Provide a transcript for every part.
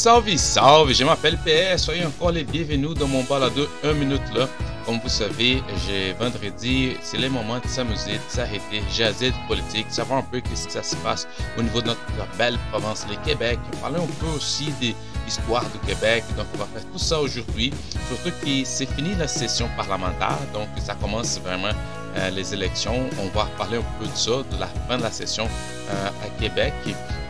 Salve, salve, je m'appelle PS, soyez encore les bienvenus dans mon balado 1 minute là. Comme vous savez, j'ai vendredi, c'est le moment de s'amuser, de s'arrêter, jaser de politique, savoir un peu qu'est-ce que ça se passe au niveau de notre belle province, le Québec. Parler un peu aussi de l'histoire du Québec. Donc, on va faire tout ça aujourd'hui. Surtout que c'est fini la session parlementaire, donc ça commence vraiment euh, les élections. On va parler un peu de ça, de la fin de la session euh, à Québec.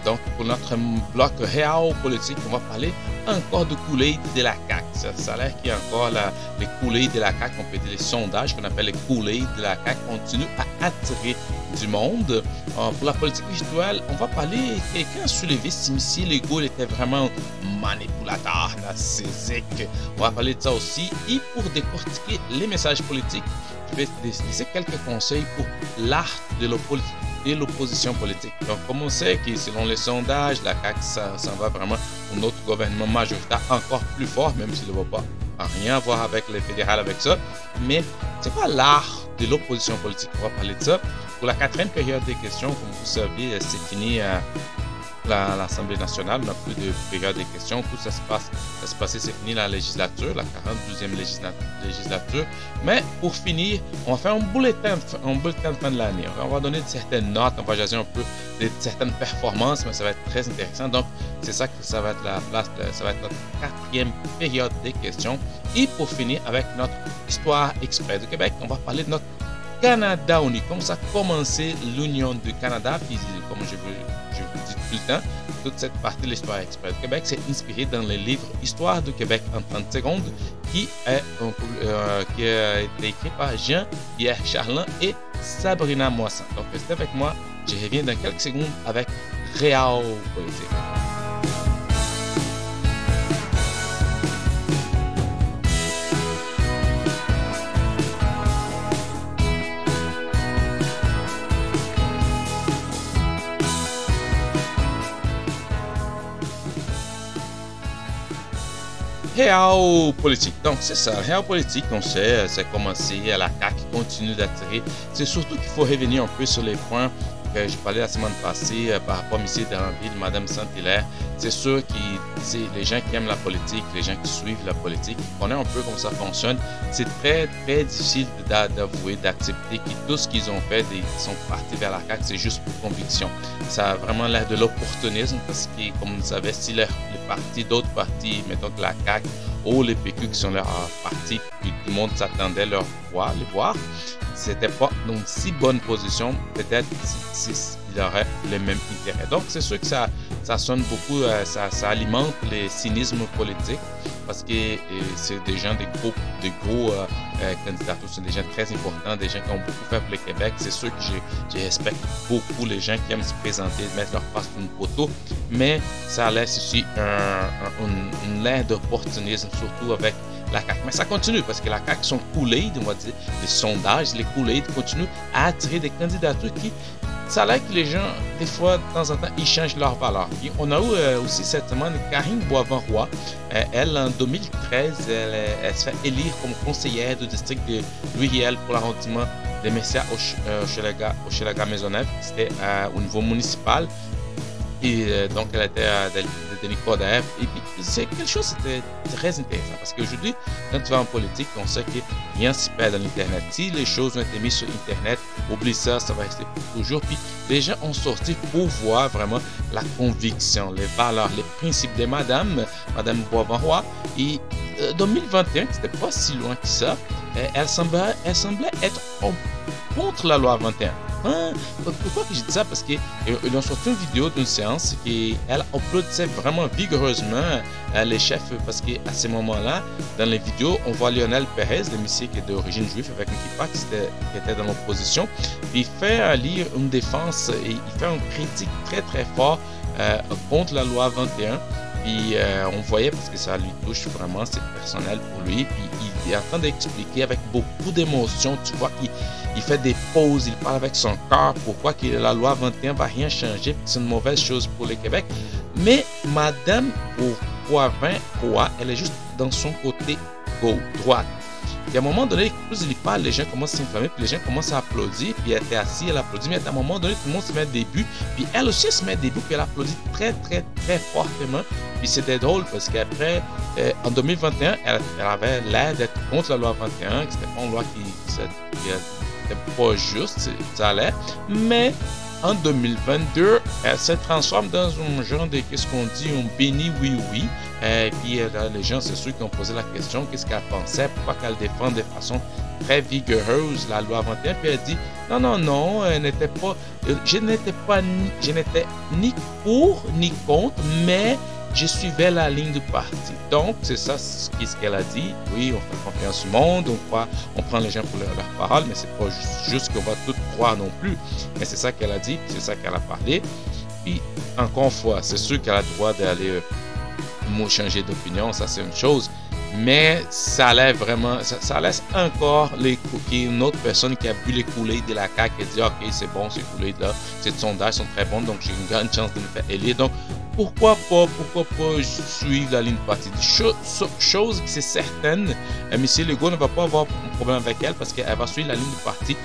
Donc, pour notre bloc réel politique, on va parler encore de coulées de la CAQ. Ça, a l'air qu'il y a encore les coulées de la CAQ, on peut dire les sondages qu'on appelle les coulées de la CAQ continuent à attirer du monde. Pour la politique virtuelle, on va parler, quelqu'un soulevé si M. Legault était vraiment manipulateur, narcissique. On va parler de ça aussi. Et pour décortiquer les messages politiques, je vais laisser quelques conseils pour l'art de la politique et l'opposition politique. Donc, comme on sait que selon les sondages, la CAQ, ça, va vraiment un autre gouvernement majoritaire encore plus fort, même s'il ne va pas rien voir avec le fédéral avec ça. Mais c'est pas l'art de l'opposition politique. On va parler de ça. Pour la quatrième période des questions, comme vous savez, c'est fini euh, l'Assemblée nationale, on n'a plus de période des questions. Tout ça se passe, ça se passait, c'est fini la législature, la 42e législature. Mais pour finir, on va faire un bulletin, un bulletin de fin de l'année. On va donner certaines notes, on va jaser un peu de certaines performances, mais ça va être très intéressant. Donc, c'est ça que ça va être la place, ça va être notre quatrième période des questions. Et pour finir avec notre histoire express du Québec, on va parler de notre Canada uni. Comme ça a commencé l'Union du Canada, puis comme je vous, dis tout le toute cette partie de l'histoire express du Québec, c'est inspiré dans le livre Histoire du Québec en 30 secondes, euh, qui a été écrit par Jean-Pierre Charlin et Sabrina Moisson. Donc restez avec moi, je reviens dans quelques secondes avec Réal Politique. Réal politique. Donc, c'est ça. Réal politique, on sait, c'est commencé à la CAQ, continue d'attirer. C'est surtout qu'il faut revenir un peu sur les points que j'ai parlé la semaine passée euh, par rapport à M. Deranville, Mme Saint-Hilaire. C'est sûr que les gens qui aiment la politique, les gens qui suivent la politique, qui connaissent un peu comment ça fonctionne. C'est très, très difficile d'avouer, d'accepter que tout ce qu'ils ont fait, ils sont partis vers la CAQ, c'est juste pour conviction. Ça a vraiment l'air de l'opportunisme parce que, comme vous savez, si les, partis, d'autres partis, mettons que la CAQ ou les PQ qui sont leurs partis, puis tout le monde s'attendait à leur voir, les voir, c'était pas dans si bonne position, peut-être si, si aurait les mêmes intérêts. Donc, c'est sûr que ça, ça sonne beaucoup, euh, ça, alimente les cynismes politiques parce que euh, c'est des gens, des gros, des gros euh, euh candidats, c'est des gens très importants, des gens qui ont beaucoup fait pour le Québec. C'est sûr que je, respecte beaucoup les gens qui aiment se présenter, mettre leur face sur une photo, mais ça laisse aussi un, un, une, une d'opportunisme, surtout avec la CAQ. Mais ça continue parce que la CAQ, son coulées, on va dire, les sondages, les coulées continuent à attirer des candidatures qui, ça a que les gens, des fois, de temps en temps, ils changent leur valeur. on a eu euh, aussi semaine Karine Boisvent-Roy. Euh, elle, en 2013, elle, se fait élire comme conseillère du district de louis pour l'arrondissement des Messias au, Chelaga, Maisonneuve. C'était euh, au niveau municipal. Et donc, elle était Denis Coderre. Et c'est quelque chose de très intéressant parce qu'aujourd'hui, quand tu vas en politique, on sait que rien se perd dans l'Internet. Si les choses ont été mises sur Internet, oublie ça, ça va rester pour toujours. Puis, les gens ont sorti pour voir vraiment la conviction, les valeurs, les principes de Madame, Madame Boisvent-Roy. Et 2021, c'était pas si loin que ça, elle semblait, elle semblait être contre la loi 21. Pourquoi que je dis ça? Parce qu'ils ont sorti une vidéo d'une séance qui elle vraiment vigoureusement euh, les chefs parce qu'à ce moment-là, dans les vidéos, on voit Lionel Perez, le monsieur qui est d'origine juive avec un qui, qui était dans l'opposition, il fait lire une défense et il fait une critique très très fort euh, contre la loi 21. Puis euh, on voyait parce que ça lui touche vraiment, c'est personnel pour lui. Puis il est en train d'expliquer avec beaucoup d'émotion. Tu vois il fait des pauses, il parle avec son cœur. Pourquoi que la loi 21 va rien changer C'est une mauvaise chose pour le Québec. Mais Madame Bourgoin, elle est juste dans son côté gauche, droite. Puis à un moment donné, plus il parle, les gens commencent à s'inflammer, puis les gens commencent à applaudir, puis elle était assise, elle applaudit, mais à un moment donné, tout le monde se met début, puis elle aussi se met début, puis elle applaudit très, très, très fortement. Puis c'était drôle parce qu'après, euh, en 2021, elle, avait l'air d'être contre la loi 21, que c'était pas une loi qui, n'était pas juste, ça allait, mais en 2022, elle se transforme dans un genre de, qu'est-ce qu'on dit, un béni oui-oui. Et puis les gens, c'est ceux qui ont posé la question, qu'est-ce qu'elle pensait, pourquoi qu'elle défend de façon très vigoureuse la loi 21. Puis elle dit, non, non, non, elle n'était pas, je n'étais pas, je n'étais ni pour ni contre, mais je suivais la ligne du parti. Donc, c'est ça ce qu'elle a dit. Oui, on fait confiance au monde, on croit, on prend les gens pour leur, parole, mais c'est pas juste, qu'on va tout croire non plus. Mais c'est ça qu'elle a dit, c'est ça qu'elle a parlé. Puis, encore une fois, c'est sûr qu'elle a le droit d'aller euh, changer d'opinion, ça c'est une chose. Mais ça laisse vraiment, ça, laisse encore les une autre personne qui a bu les coulées de la CAQ et dit ok c'est bon ces coulées là, ces sondages sont très bons donc j'ai une grande chance de me faire élire. Donc pourquoi pas, pourquoi pas suivre la ligne partie Chose, chose c'est certaine, euh, M. Legault ne va pas avoir un problème avec elle parce qu'elle va suivre la ligne du parti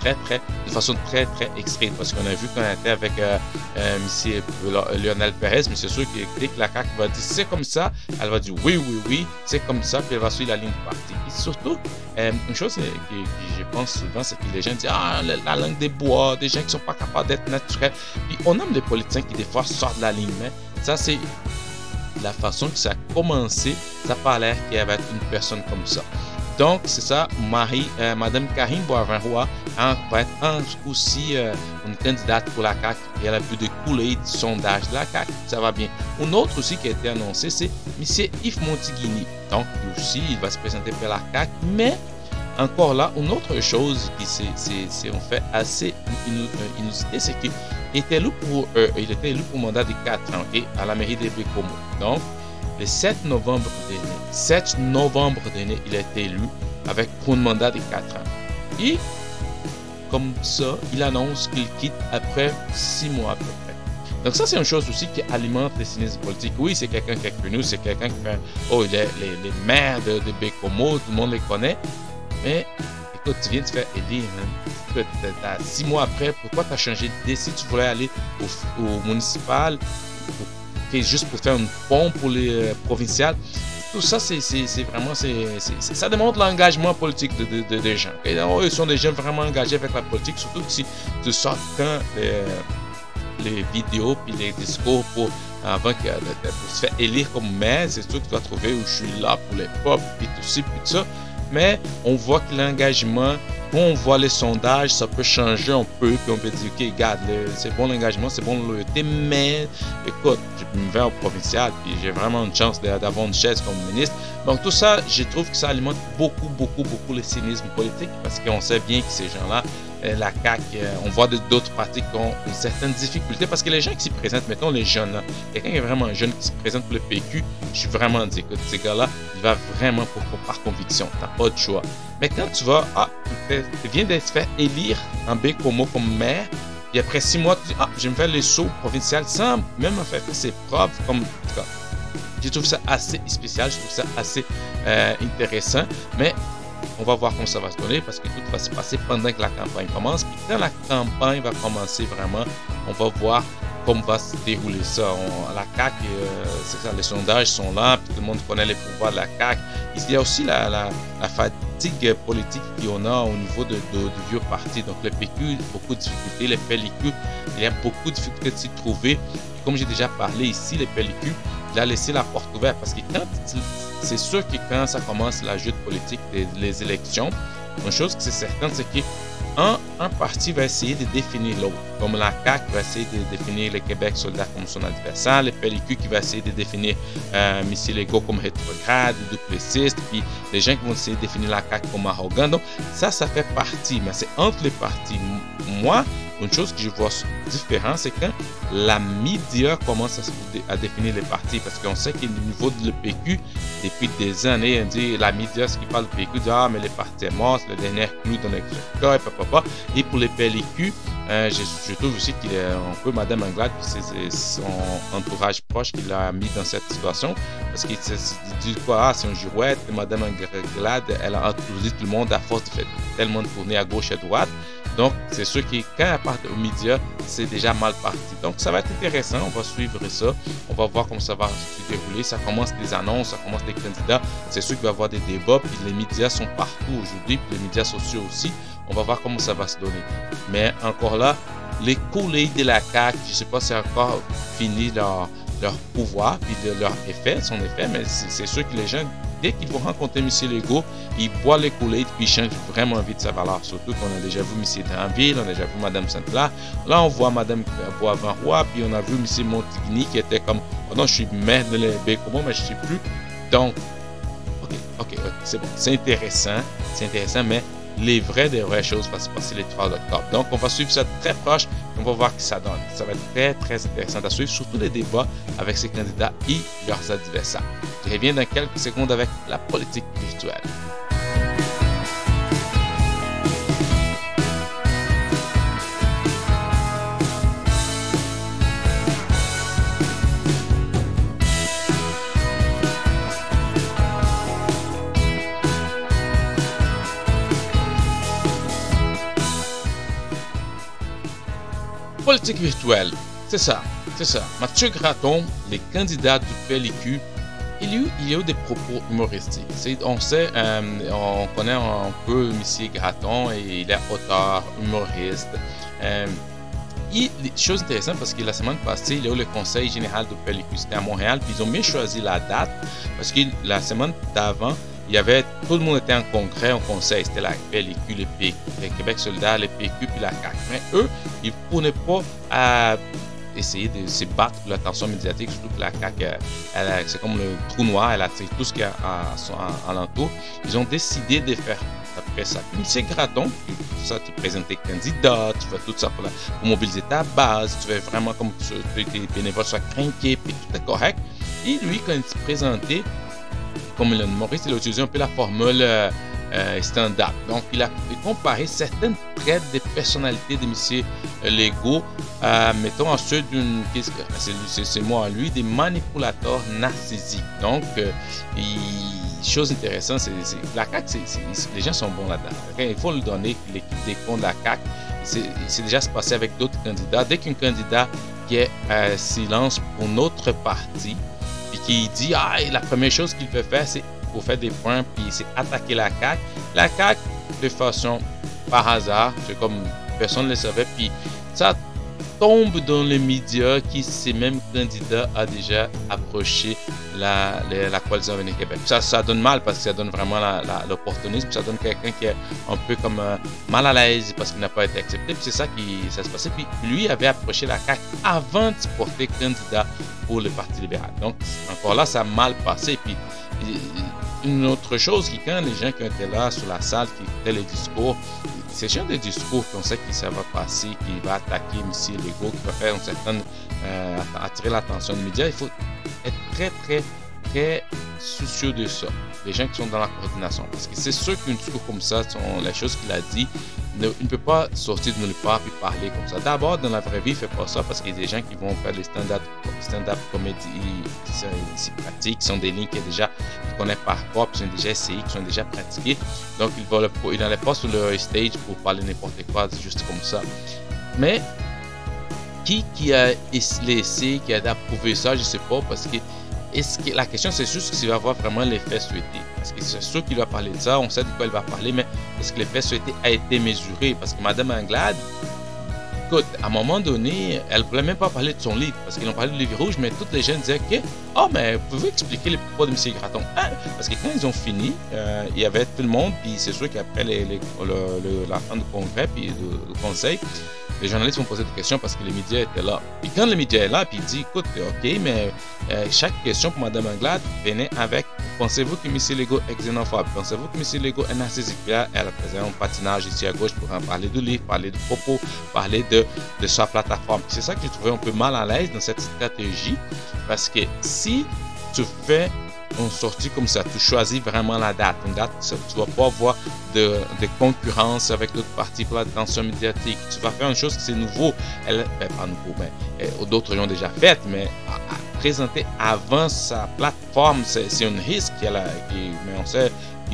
très, très, de façon très, très extrême. Parce qu'on a vu qu'on était avec euh, euh, M. Lionel Perez, mais c'est sûr que dès que va dire c'est comme ça, elle va dire oui, oui, oui, c'est comme ça, puis elle va suivre la ligne du parti. Surtout, une chose que, je pense souvent, c'est que les gens disent Ah, la, langue des bois, des gens qui sont pas capables d'être naturels. Puis on aime les politiciens qui, des fois, sortent de la ligne. Ça, c'est la façon que ça a commencé. Ça n'a pas qu'il y avait une personne comme ça. Donc, c'est ça, Marie, euh, Madame Karine Boivin-Roy va être aussi euh, une candidate pour la CAQ et elle a pu découler du sondage de la CAQ. Ça va bien. Une autre aussi qui a été annoncée, c'est M. Yves Montigny. Donc, lui aussi, il va se présenter pour la CAQ, mais encore là, une autre chose qui c'est en fait assez euh, inusité, c'est qu'il était élu pour, euh, il était pour mandat de 4 ans et à la mairie de Bécomo. Donc, le 7 novembre dernier, 7 novembre dernier, il a été élu avec un mandat de 4 ans. Et comme ça, il annonce qu'il quitte après 6 mois à peu près. Donc ça, c'est une chose aussi qui alimente les cynismes politiques. Oui, c'est quelqu'un qui est connu, c'est quelqu'un qui fait, oh, il est les, les maires de, de Bécomo, tout le monde les connaît. Mais écoute, tu viens de te faire aider, man. six mois après, pourquoi tu as changé d'idée si tu voulais aller au, municipal, juste pour faire une pont pour les euh, provinciales? Tout ça, c'est vraiment, ça démontre l'engagement politique de, de, des gens. Et, ils sont des gens vraiment engagés avec la politique, surtout si tu sors quand les, vidéos puis les discours pour avant que, pour se faire élire comme maire, c'est sûr que tu dois trouver où je suis là pour les peuples, puis tout ça, puis tout ça mais on voit que l'engagement, on voit les sondages, ça peut changer un peu, puis on peut dire, ok, regarde, c'est bon l'engagement, c'est bon le loyauté, mais écoute, je me vais au provincial, puis j'ai vraiment une chance d'avoir une chaise comme ministre. Donc tout ça, je trouve que ça alimente beaucoup, beaucoup, beaucoup le cynisme politique, parce qu'on sait bien que ces gens-là, euh, la CAQ, euh, on voit d'autres partis qui ont une certaine difficulté parce que les gens qui s'y présentent, mettons les jeunes, quelqu'un qui est vraiment jeune qui se présente pour le PQ, je suis vraiment dit, écoute, ces gars-là, il va vraiment pour, par conviction, t'as pas de choix. Mais quand tu vas, ah, tu viens d'être fait élire en Bécomo comme maire, et après six mois, ah, je me faire les sauts provinciales sans même en fait ses preuves, comme, en je trouve ça assez spécial, je trouve ça assez euh, intéressant, mais on va voir comment ça va se donner parce que tout va se passer pendant que la campagne commence. Puis quand la campagne va commencer vraiment, on va voir comment va se dérouler ça. la CAQ, euh, c'est ça, les sondages sont là, puis tout le monde connaît les pouvoirs de la CAQ. Il y a aussi la, la, fatigue politique qu'on a au niveau de, de, vieux parti. Donc le PQ, beaucoup de difficultés. Les pellicules, il y a beaucoup de difficultés de s'y trouver. comme j'ai déjà parlé ici, les pellicules, il a laissé la porte ouverte parce que quand c'est sûr que quand ça commence la jute politique les élections, une chose qui c'est certain, c'est qu'un un parti va essayer de définir l'autre. Comme la CAQ va essayer de définir le Québec soldat comme son adversaire, le PLQ qui va essayer de définir euh, M. Legault comme rétrograde, duplessiste, puis les gens qui vont essayer de définir la CAQ comme arrogant. Donc ça, ça fait partie, mais c'est entre les partis. Moi, une chose que je vois différent, c'est quand la média commence à, définir les partis, parce qu'on sait qu'au niveau de l'EPQ, depuis des années, on dit, la média, ce qui parle de PQ, dit, ah, mais les partis sont morts, c'est le dernier clou dans le et papa. Et pour les PLQ, Euh, je, trouve aussi qu'il est un peu Madame Anglade et son entourage proche qui l'a mis dans cette situation. Parce qu'il dit quoi, ah, c'est une girouette, Madame Anglade, elle a entouré tout le monde à force de faire tellement de tourner à gauche et à droite. Donc, c'est sûr que quand elle part aux médias, c'est déjà mal parti. Donc, ça va être intéressant. On va suivre ça. On va voir comment ça va se dérouler. Ça commence des annonces, ça commence des candidats. C'est sûr qu'il va y avoir des débats. Puis les médias sont partout aujourd'hui. Puis les médias sociaux aussi. On va voir comment ça va se donner. Mais encore là, les coulées de la CAQ, je ne sais pas si encore fini leur, leur pouvoir puis de leur effet, son effet, mais c'est sûr que les gens dès qu'ils vont rencontrer M. Legault, ils boivent les coulettes puis ils changent vraiment vite sa valeur. Surtout qu'on a déjà vu M. Dranville, on a déjà vu Mme Saint-Là. Là, on voit Mme Boisvent-Roi, puis on a vu M. Montigny qui était comme oh non, je suis maire de comment, mais je ne sais plus. Donc, ok, ok, c'est bon. C'est intéressant, c'est intéressant, mais les vraies des vraies choses vont se passer les 3 octobre. Donc, on va suivre ça très proche. On va voir ce que ça donne. Ça va être très, très intéressant à suivre, surtout les débats avec ces candidats et leurs adversaires. Je reviens dans quelques secondes avec la politique virtuelle. Politique virtuelle. C'est ça, c'est ça. Mathieu Graton, les candidats du PLQ, il y a eu, des propos humoristiques. On sait, euh, on connaît un peu M. Graton et il est auteur, humoriste. Euh, et chose intéressante parce que la semaine passée, il y a eu le conseil général du PLQ, c'était à Montréal, puis ils ont bien choisi la date parce que la semaine d'avant, il y avait, tout le monde était en congrès, en conseil, c'était la PLQ, le, PQ, le Québec solidaire, le PQ, puis la CAQ. Mais eux, ils ne prenaient pas à essayer de se battre pour l'attention médiatique, surtout que la CAQ, c'est comme le trou noir, elle attire tout ce qu'il y a à son alentour. Ils ont décidé de faire après ça. c'est Gradon, ça, tu présentes tes candidats, tu fais tout ça pour, mobiliser ta base, tu fais vraiment comme que tes bénévoles soient craqués, puis tout est correct. Et lui, quand il s'est présenté, comme Elon Maurice, il a utilisé un peu la formule euh, euh, stand-up. Donc, il a comparé certaines traits des personnalités de M. Legault, euh, mettons en ceux d'une, c'est moi lui, des manipulateurs narcissiques. Donc, chose intéressante, la CAQ, les gens sont bons là-dedans. Il faut le donner, l'équipe des comptes de la CAQ, c'est déjà se passé avec d'autres candidats. Dès qu'un candidat qui est silence pour notre parti, qui dit ah la première chose qu'il peut faire c'est pour faire des points puis c'est attaquer la CAQ. La CAQ de façon par hasard, c'est comme personne ne le savait puis ça tombe dans les médias qui ces mêmes candidats a déjà approché la, la, coalition Avenir Québec. Ça, ça donne mal parce que ça donne vraiment l'opportunisme, ça donne quelqu'un qui est un peu comme euh, mal à l'aise parce qu'il n'a pas été accepté. c'est ça qui ça se passait. Puis lui avait approché la CAQ avant de se porter candidat pour le Parti libéral. Donc encore là, ça a mal passé. Puis une autre chose, qui quand les gens qui étaient là sur la salle, qui écoutaient les discours, c'est genre de discours qu'on sait que ça va passer, qui va attaquer M. Legault, qui va faire une certaine, euh, attirer l'attention des médias. Il faut être très, très, très soucieux de ça. Les gens qui sont dans la coordination. Parce que c'est sûr qu'un discours comme ça, sont les choses qu'il a dit, il ne peut pas sortir de nulle part et parler comme ça. D'abord, dans la vraie vie, il ne fait pas ça parce qu'il y a des gens qui vont faire des stand-up stand comédie qui pratiques, qui sont des lignes qu'il déjà connaissent par corps, qui sont déjà essayés, qui sont déjà pratiqués. Donc, il n'allait pas sur le stage pour parler n'importe quoi, juste comme ça. Mais qui, qui a laissé, qui a approuvé ça, je sais pas, parce que est-ce que la question c'est juste s'il va avoir vraiment l'effet souhaité Parce que c'est sûr qu'il va parler de ça, on sait de quoi il va parler, mais est-ce que l'effet souhaité a été mesuré? Parce que Madame Anglade, à un moment donné, elle ne voulait même pas parler de son livre, parce qu'ils ont parlé du livre rouge, mais toutes les jeunes disaient que, oh, mais vous pouvez expliquer les propos de M. Graton hein? Parce que quand ils ont fini, euh, il y avait tout le monde, puis c'est sûr qu'après la fin du congrès, puis du conseil, les journalistes vont poser des questions parce que les médias étaient là. Puis quand le média est là, puis il dit, écoute, ok, mais euh, chaque question pour Mme Anglade venait avec, pensez-vous que M. Legault est xénophobe? Pensez-vous que M. Legault est narcissique? là, elle faisait un patinage ici à gauche pour en parler du livre, parler de propos, parler de, de sa plateforme. C'est ça que j'ai trouvé un peu mal à l'aise dans cette stratégie parce que si tu fais une sortie comme ça, tu choisis vraiment la date. Une date, tu vas pas avoir de, concurrence avec d'autres parties pour l'attention médiatique. Tu vas faire une chose qui c'est nouveau. Elle, ben, pas nouveau, mais euh, d'autres l'ont déjà fait, mais présenter avant sa plateforme, c'est un risque. qu'elle a, mais on sait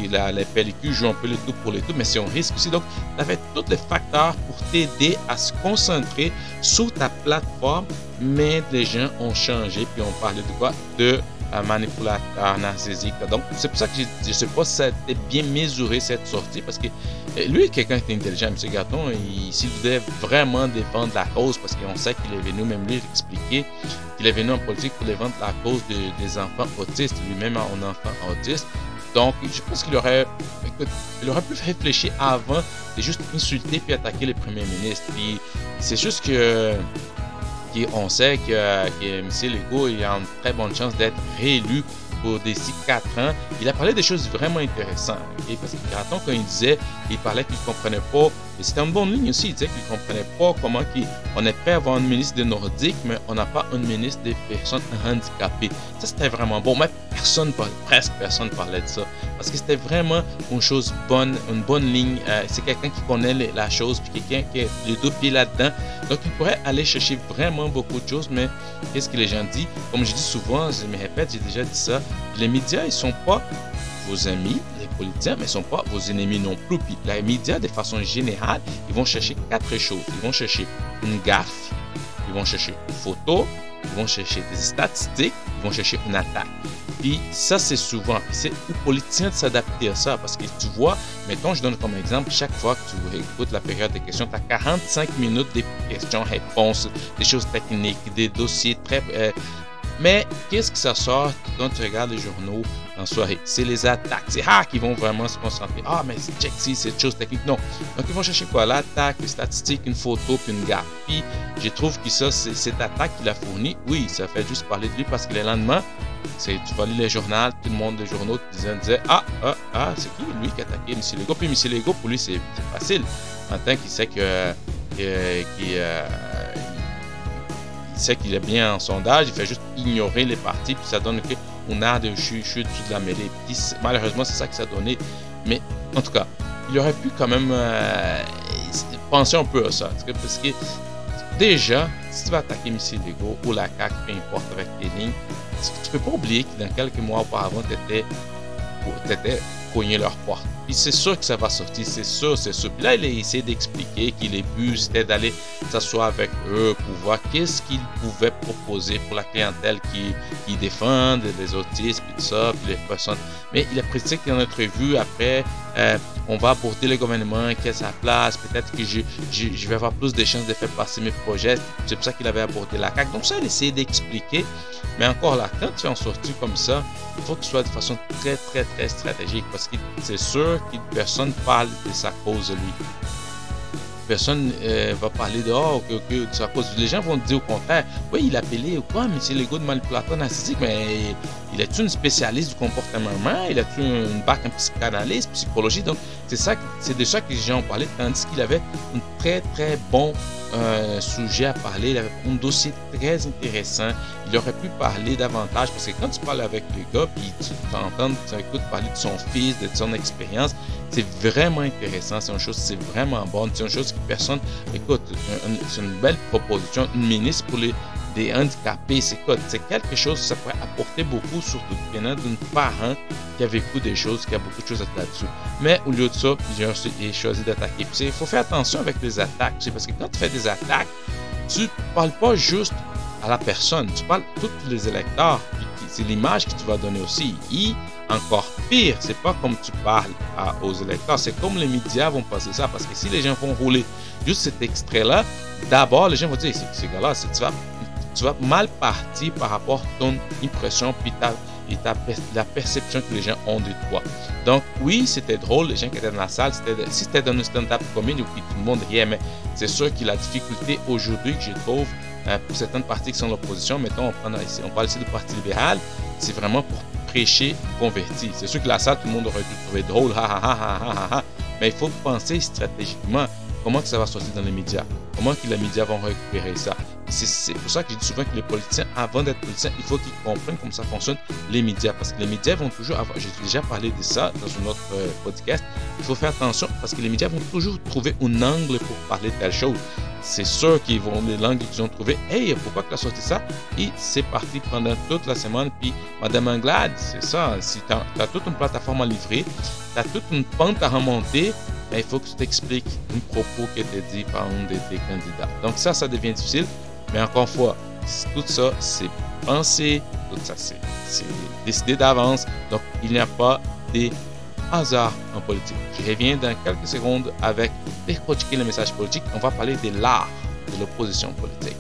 la, les pellicules jouent un peu le tout pour les tout, mais c'est un risque aussi. Donc, tu avais tous les facteurs pour t'aider à se concentrer sur ta plateforme, mais les gens ont changé, puis on parlait de quoi? De un manipulateur narcissique. Donc, c'est pour ça que je ne sais pas si ça a été bien mesuré cette sortie, parce que euh, lui, quelqu'un qui est intelligent, M. Gaton, s'il voulait vraiment défendre la cause, parce qu'on sait qu'il est venu, même lui, expliquer qu'il est venu en politique pour défendre la cause des enfants autistes, lui-même un enfant autiste. Donc, je pense qu'il aurait, il aurait pu réfléchir avant de juste insulter puis attaquer le premier ministre. Puis, c'est juste que sait que, que M. Legault a une très bonne chance d'être réélu pour d'ici 4 ans. Il a parlé des choses vraiment intéressantes. Parce que quand il disait, il parlait qu'il ne comprenait pas, c'était une bonne ligne aussi, il disait qu'il ne comprenait pas comment on est prêt à avoir un ministre des Nordiques, mais on n'a pas un ministre des personnes handicapées. Ça, c'était vraiment bon. Mais personne, presque personne parlait de ça. Parce que c'était vraiment une chose bonne, une bonne ligne. Euh, c'est quelqu'un qui connaît la chose, puis quelqu'un qui a les deux pieds là-dedans. Donc, il pourrait aller chercher vraiment beaucoup de choses, mais qu'est-ce que les gens disent? Comme je dis souvent, je me répète, j'ai déjà dit ça, les médias, ils sont pas vos amis, les politiciens, mais ils sont pas vos ennemis non plus. Puis les médias, de façon générale, ils vont chercher quatre choses. Ils vont chercher une gaffe, ils vont chercher une photo, ils vont chercher des statistiques, ils vont chercher une attaque. Puis ça, c'est souvent. C'est aux politiciens de s'adapter à ça. Parce que tu vois, mettons, je donne comme exemple, chaque fois que tu écoutes la période de questions, tu as 45 minutes de questions-réponses, des choses techniques, des dossiers très... Euh, mais qu'est-ce que ça sort quand tu regardes les journaux en soirée? C'est les attaques. C'est ah qui vont vraiment se concentrer. Ah, mais c'est check si c'est chose technique. Non. Donc ils vont chercher quoi? L'attaque, les statistiques, une photo, puis une gaffe. Puis je trouve que ça, c'est cette attaque qu'il a fournie. Oui, ça fait juste parler de lui parce que le lendemain, tu vas lire les journaux, tout le monde les journaux disait, disait Ah, ah, ah, c'est qui lui qui a attaqué M. Legault? Puis M. Legault, pour lui, c'est facile. En tant qu'il sait que. qu'il sait qu'il est bien en sondage, il fait juste ignorer les partis, puis ça donne qu'on a de chute, chute de la mêlée. malheureusement, c'est ça que ça a donné. Mais en tout cas, il aurait pu quand même euh, penser un peu à ça. Parce que déjà, si tu vas attaquer M. Legault ou la CAQ, peu importe avec tes lignes, tu peux pas oublier que dans quelques mois auparavant, tu étais cogné leur porte. C'est sûr que ça va sortir, c'est sûr, c'est sûr. Puis là, il a essayé d'expliquer qu'il est but, c'était d'aller s'asseoir avec eux pour voir qu'est-ce qu'ils pouvaient proposer pour la clientèle qui, qui défendent les autistes, puis tout ça, puis les personnes. Mais il a précisé que dans notre revue, après, euh, on va aborder le gouvernement qui a sa place, peut-être que je, je, vais avoir plus de chances de faire passer mes projets. C'est pour ça qu'il avait abordé la CAQ. Donc ça, il a essayé d'expliquer. Mais encore là, quand tu es en sortie comme ça, il faut que tu sois de façon très, très, très stratégique parce que c'est sûr que personne parle de sa cause, lui. Personne euh, va parler de, oh, que, de sa cause. Les gens vont dire au contraire, oui, il a appelé ou quoi, mais c'est l'ego de manipulateur narcissique, mais il est une spécialiste du comportement humain, il a une bac en psychanalyse, psychologie. Donc, c'est ça, c'est de ça que les gens parlé, tandis qu'il avait un très, très bon euh, sujet à parler, il avait un dossier très intéressant. Il aurait pu parler davantage parce que quand tu parles avec le gars, puis tu t'entends, tu écoutes parler de son fils, de son expérience, c'est vraiment intéressant. C'est une chose, c'est vraiment bon. C'est une chose que personne, écoute, c'est une belle proposition. Une ministre pour les des handicapés, c'est? C'est quelque chose que ça pourrait apporter beaucoup, surtout venant d'un parent qui a vécu des choses, qui a beaucoup de choses à là-dessus. Mais au lieu de ça, j'ai choisi d'attaquer. Il faut faire attention avec les attaques, parce que quand tu fais des attaques, tu parles pas juste à la personne, tu parles à tous les électeurs. C'est l'image que tu vas donner aussi. Et encore pire, c'est pas comme tu parles aux électeurs, c'est comme les médias vont passer ça. Parce que si les gens vont rouler juste cet extrait-là, d'abord, les gens vont dire, ce gars-là, tu vas tu vas mal partir par rapport à ton impression ta, et ta, la perception que les gens ont de toi. Donc oui, c'était drôle, les gens qui étaient dans la salle, si c'était dans une stand-up comédie où tout le monde riait, mais c'est sûr que la difficulté aujourd'hui que je trouve euh, pour certaines parties qui sont l'opposition, mettons, on, on parle ici du Parti libéral, c'est vraiment pour prêcher, convertir. C'est sûr que la salle, tout le monde aurait pu trouver drôle, mais il faut penser stratégiquement comment que ça va sortir dans les médias, comment que les médias vont récupérer ça. C'est pour ça que je dis souvent que les politiciens, avant d'être politiciens, il faut qu'ils comprennent comment ça fonctionne les médias. Parce que les médias vont toujours j'ai déjà parlé de ça dans un autre euh, podcast, il faut faire attention parce que les médias vont toujours trouver un angle pour parler de telle chose. C'est sûr qu'ils vont, les langues qu'ils ont trouvé, hey, pourquoi tu as sorti ça? Et c'est parti pendant toute la semaine. Puis, Madame Anglade, c'est ça, si tu as, toute une plateforme à livrer, tu as toute une pente à remonter, mais il faut que tu t'expliques un propos qui était dit par un des, candidats. Donc ça, ça devient difficile. Mais encore une fois, tout ça, c'est pensé, tout ça, c'est décidé d'avance. Donc, il n'y a pas des hasards en politique. Je reviens dans quelques secondes avec décortiquer le message politique. On va parler de l'art de l'opposition politique.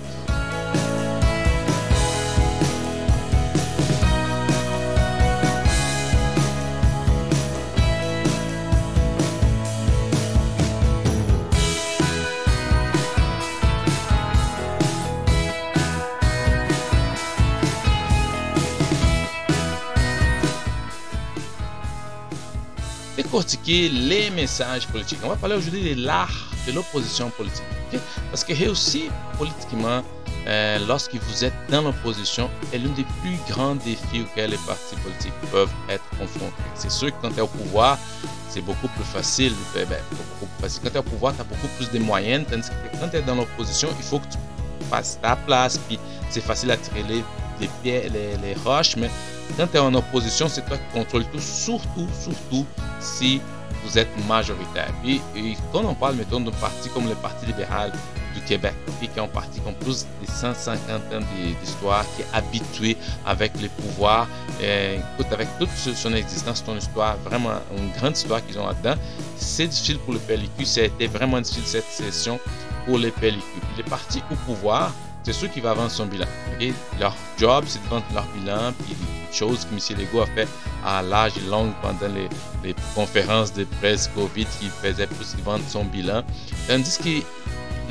Les messages politiques. On va parler aujourd'hui de l'art de l'opposition politique. Parce que aussi, politiquement, euh, lorsque vous êtes dans l'opposition, est l'un des plus grands défis auxquels les partis politiques peuvent être confrontés. C'est sûr que quand tu es au pouvoir, c'est beaucoup plus facile. Ben, ben Quand tu es au pouvoir, tu as beaucoup plus de moyens. Quand tu es dans l'opposition, il faut que tu fasses ta place. Puis c'est facile à tirer les, les, les roches. Mais quand tu es en opposition, c'est toi qui contrôles tout, surtout, surtout si vous êtes majoritaire. Et, quand on parle, mettons, d'un parti comme le Parti libéral du Québec, qui est un parti qui a plus de 150 ans d'histoire, qui est habitué avec les pouvoirs, et, écoute, avec toute son existence, son histoire, vraiment une grande histoire qu'ils ont là-dedans, c'est difficile pour le PLQ. Ça a été vraiment difficile cette session pour le PLQ. Les partis au pouvoir, c'est ceux qui vont vendre son bilan. Leur job, c'est de vendre leur bilan, puis chose que M. Legault a fait à l'âge long pendant les, conférences de presse COVID qui faisait plus vendre son bilan. Tandis que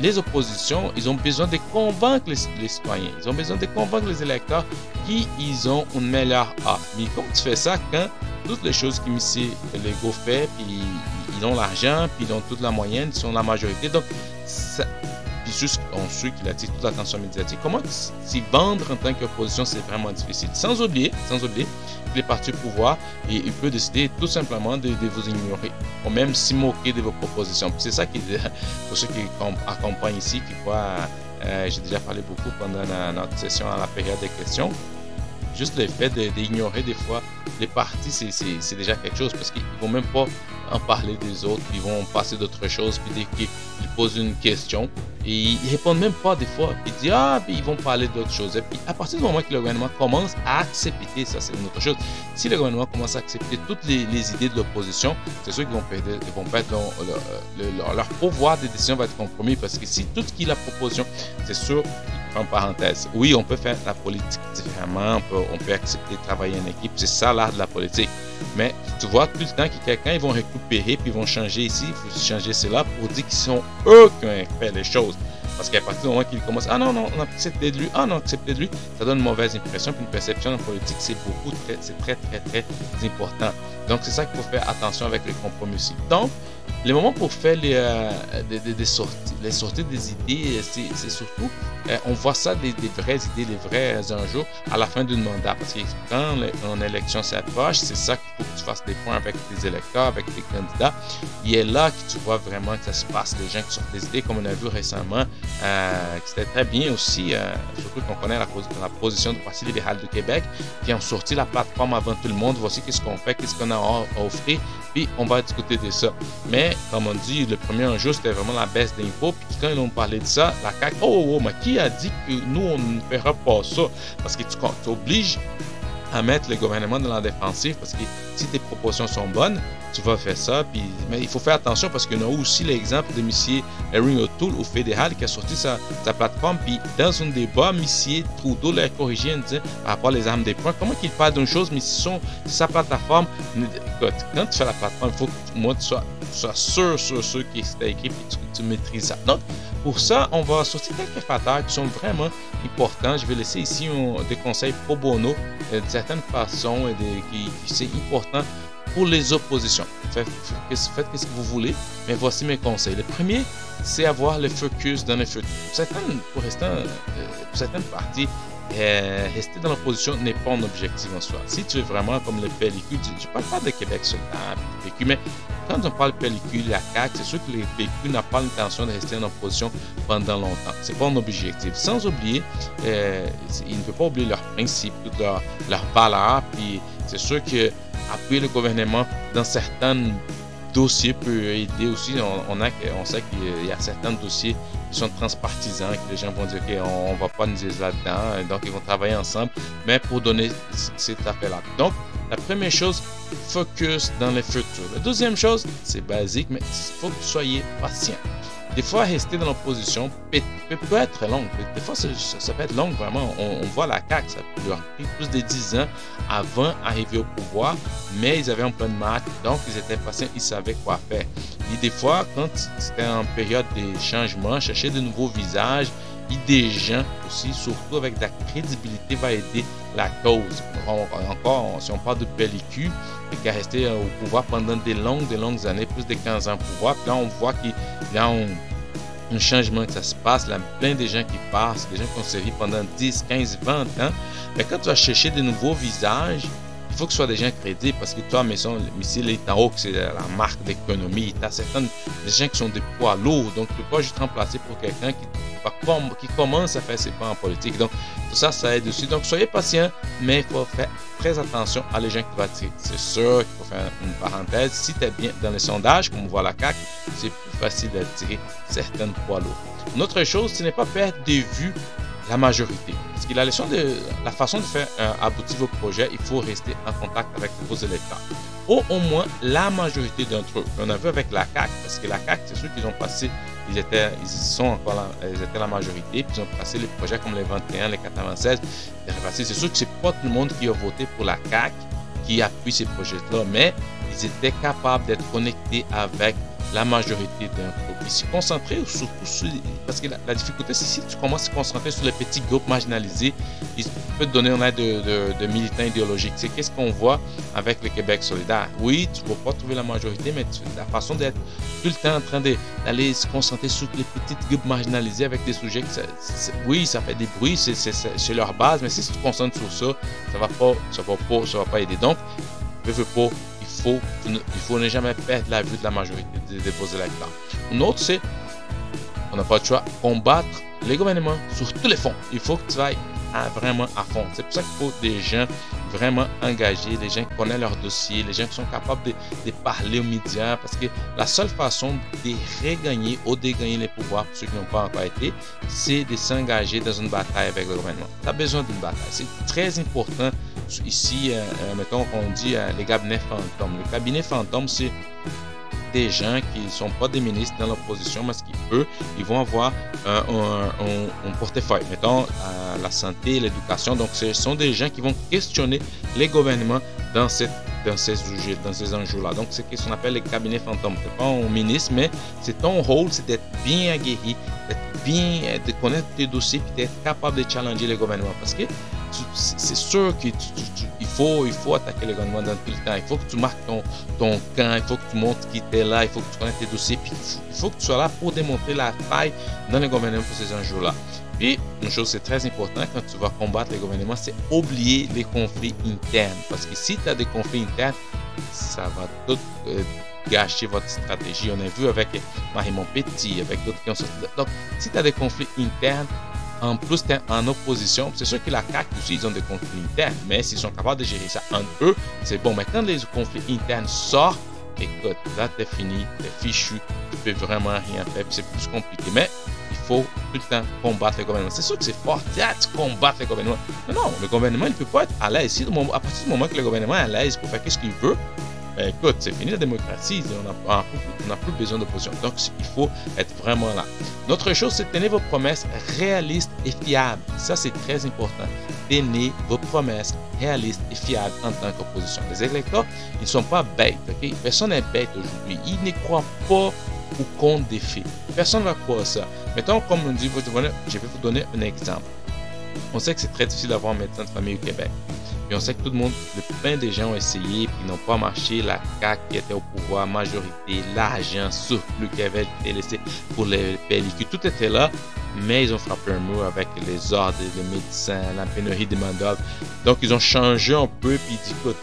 les oppositions, ils ont besoin de convaincre les, citoyens, ils ont besoin de convaincre les électeurs qu'ils ont une meilleure offre. Mais comment tu fais ça quand toutes les choses que M. Legault fait, puis ils ont l'argent, puis ils ont toute la moyenne, ils sont la majorité. Donc, juste on suit qu'il attire toute l'attention médiatique. Comment s'y vendre en tant qu'opposition, c'est vraiment difficile. Sans oublier, sans oublier que les partis au pouvoir, et, il peut décider tout simplement de, vous ignorer, ou même s'y moquer de vos propositions. C'est ça qui, pour ceux qui accompagnent ici, qui voient, euh, j'ai déjà parlé beaucoup pendant notre session à la période des questions, juste le fait d'ignorer des fois les partis, c'est déjà quelque chose parce qu'ils vont même pas en parler des autres, ils vont passer d'autres choses, puis dès posent une question, et ils répondent même pas des fois, ils disent ah, puis ils vont parler d'autres choses. Et puis à partir du moment que le gouvernement commence à accepter, ça c'est une autre chose, si le gouvernement commence à accepter toutes les, idées de l'opposition, c'est sûr qu'ils vont perdre, ils vont perdre leur, pouvoir de décision va être compromis. Parce que si tout ce qui est la proposition, c'est sûr en parenthèse. Oui, on peut faire la politique différemment, on peut, accepter de travailler en équipe, c'est ça l'art de la politique. Mais tu vois tout le temps que quelqu'un, ils vont récupérer, puis ils vont changer ici, changer cela pour dire qu'ils sont eux qui ont fait les choses. Parce qu'à partir du moment qu'ils commencent, ah non, non, on a accepté de lui, ah non, on a accepté de lui, ça donne une mauvaise impression, puis une perception en politique, c'est beaucoup, c'est très, très, très important. Donc, c'est ça qu'il faut faire attention avec les compromis Donc, les moments pour faire les, euh, des, sorties, les sorties des idées, c'est surtout, euh, on voit ça des, vraies idées, les vrais enjeux à la fin d'un mandat. Parce que quand une élection s'approche, c'est ça qu'il faut que tu fasses des points avec tes électeurs, avec tes candidats. Il est là que tu vois vraiment que ça se passe, les gens qui sortent des idées, comme on a vu récemment, euh, c'était très bien aussi, surtout qu'on connaît la, la, position du Parti libéral du Québec, qui ont sorti la plateforme avant tout le monde. Voici qu'est-ce qu'on fait, qu'est-ce qu'on a à offrir, puis on va discuter de ça. Mais comme on dit, le premier enjeu, c'était vraiment la baisse d'impôts. Puis quand ils ont parlé de ça, la CAQ, oh, oh, oh, mais qui a dit que nous, on ne fera pas ça? Parce que tu t'obliges à mettre le gouvernement dans la défensive parce que si tes propositions sont bonnes, tu vas faire ça. Puis, mais il faut faire attention parce qu'on a aussi l'exemple de M. Erin O'Toole au fédéral qui a sorti sa, sa plateforme. Puis dans un débat, M. Trudeau l'a corrigé en disant par rapport aux armes des points, comment qu'il parle d'une chose, mais si sa plateforme, quand tu fais la plateforme, il faut que moi, tu sois, sûr sur ce qui est écrit et que tu, maîtrises ça. Donc, pour ça, on va sortir quelques facteurs qui sont vraiment importants. Je vais laisser ici des conseils pro bono euh, de certaines façons et qui, qui c'est important pour les oppositions. Faites, faites, ce que vous voulez, mais voici mes conseils. Le premier, c'est avoir le focus dans les. Certaines, pour, euh, certaines parties, euh, rester dans l'opposition n'est pas un objectif en soi. Si tu es vraiment comme le pellicule, je ne parle pas de Québec seulement, mais quand on parle pellicule, la CAQ, c'est sûr que les pellicules n'ont pas l'intention de rester en opposition pendant longtemps. C'est pas un objectif. Sans oublier, euh, ils ne peuvent pas oublier leurs principes, leurs, leurs valeurs. Puis c'est sûr que appuyer le gouvernement dans certains dossiers peut aider aussi. On, sait qu'il y a certains dossiers sont transpartisans, que les gens vont dire qu'on ne va pas nous dire là-dedans, donc ils vont travailler ensemble, mais pour donner cet appel-là. Donc, la première chose, focus dans le futur. La deuxième chose, c'est basique, mais il faut que vous soyez patient. Des fois, rester dans l'opposition peut, peut, être long. Des fois, ça, peut être long, vraiment. On, voit la CAQ, ça a pris plus de 10 ans avant d'arriver au pouvoir, mais ils avaient un plan de match, donc ils étaient patients, ils savaient quoi faire. Et des fois, quand c'était en période de changement, chercher de nouveaux visages, et des gens aussi, surtout avec de la crédibilité, va aider la cause. Encore, si on parle de pellicule, qui a resté au pouvoir pendant des longues, des longues années, plus de 15 ans au pouvoir, puis là, on voit qu'il y a un, changement que ça se passe, là, plein de gens qui passent, des gens qui ont servi pendant 10, 15, 20 ans. Mais quand tu vas chercher de nouveaux visages, faut que ce soit des gens crédibles parce que toi, maison, missile est en haut, c'est la marque d'économie. Tu as certaines des gens qui sont des poids lourds. Donc, tu peux pas juste remplacer pour quelqu'un qui, commence à faire ses pas en politique. Donc, tout ça, ça aide aussi. Donc, soyez patient, mais il faut faire très attention à les gens qui attirer. C'est sûr qu'il faut faire une parenthèse. Si tu es bien dans les sondages, comme on voit la CAQ, c'est plus facile d'attirer certaines poids lourds. Une autre chose, ce n'est pas perdre de vue la majorité. Parce que la leçon de la façon de faire euh, aboutir vos projets, il faut rester en contact avec vos électeurs. Ou au moins la majorité d'entre eux. On a vu avec la CAC, parce que la CAC, c'est sûr qu'ils ont passé, ils étaient, ils sont encore la, ils étaient la majorité, puis ils ont passé les projets comme les 21, les 96. C'est sûr que c'est pas tout le monde qui a voté pour la CAC qui appuie ces projets-là, mais ils étaient capables d'être connectés avec la majorité d'un groupe. Et se concentrer surtout sur... Parce que la, difficulté, c'est si tu commences à se concentrer sur les petits groupes marginalisés, il peut te donner un aide de, de, militants idéologiques. C'est qu'est-ce qu'on voit avec le Québec solidaire? Oui, tu ne peux pas trouver la majorité, mais la façon d'être tout le temps en train d'aller se concentrer sur les petits groupes marginalisés avec des sujets oui, ça fait des bruits, c'est leur base, mais si tu te concentres sur ça, ça va ça va ça va pas aider. Donc, je veux pas faut, il faut ne jamais perdre la vue de la majorité des déposés électeurs. Une autre, c'est, on n'a pas le choix, combattre les gouvernements sur tous les fonds. Il faut que tu ailles vraiment à fond. C'est pour ça qu'il faut des gens vraiment engagés, des gens qui connaissent leur dossier, les gens qui sont capables de, parler aux médias, parce que la seule façon de regagner ou de gagner les pouvoirs pour ceux qui n'ont pas encore été, c'est de s'engager dans une bataille avec le gouvernement. Tu as besoin d'une bataille. C'est très important ici, euh, euh, mettons qu'on dit euh, les cabinets fantômes. Le cabinet fantôme, c'est des gens qui ne sont pas des ministres dans l'opposition, mais qu'eux, ils vont avoir un, un, portefeuille, mettons la santé, l'éducation. Donc, ce sont des gens qui vont questionner les gouvernements dans, cette, dans ces sujets, dans ces enjeux-là. Donc, c'est ce qu'on appelle les cabinets fantômes. Ce pas un ministre, mais c'est ton rôle, c'est d'être bien aguerri, d'être bien, de connaître tes dossiers, d'être capable de challenger les gouvernements. Parce que c'est sûr qu'il faut, il faut attaquer le gouvernement dans tout le temps. Il faut que tu marques ton, ton camp, il faut que tu montres qui t'es là, il faut que tu connaisses tes dossiers, puis il faut, que tu sois là pour démontrer la faille dans le gouvernement pour ces enjeux-là. Puis, une chose c'est très important quand tu vas combattre le gouvernement, c'est oublier les conflits internes. Parce que si tu as des conflits internes, ça va tout euh, gâcher votre stratégie. On a vu avec Marie Petit, avec d'autres qui ont sorti. Donc, si tu as des conflits internes, en plus, en opposition. C'est sûr que la CAQ ont des conflits internes, mais s'ils sont capables de gérer ça entre eux, c'est bon. Mais quand les conflits internes sortent, écoute, là, t'es fini, t'es fichu, tu peux vraiment rien faire, c'est plus compliqué. Mais il faut tout le temps combattre le gouvernement. C'est sûr que c'est fort, tu combattre le gouvernement. Mais non, le gouvernement, il ne peut pas être à l'aise. À partir du moment que le gouvernement est à l'aise pour faire ce qu'il veut, écoute, c'est fini la démocratie, on n'a plus besoin d'opposition. Donc, il faut être vraiment là. L'autre chose, c'est tenir vos promesses réalistes et fiables. Ça, c'est très important. Tenez vos promesses réalistes et fiables en tant qu'opposition. Les électeurs, ils ne sont pas bêtes, ok? Personne n'est bête aujourd'hui. Ils ne croient pas au compte des faits. Personne ne va croire ça. Mettons, comme on dit, je vais vous donner un exemple. On sait que c'est très difficile d'avoir un médecin de famille au Québec. Puis on sait que tout le monde, plein de gens ont essayé, puis n'ont pas marché. La CAQ qui était au pouvoir, majorité, l'argent surplus qui avait été laissé pour les pellicules, tout était là, mais ils ont frappé un mur avec les ordres des médecins, la pénurie de main Donc ils ont changé un peu, puis ils disent, écoute,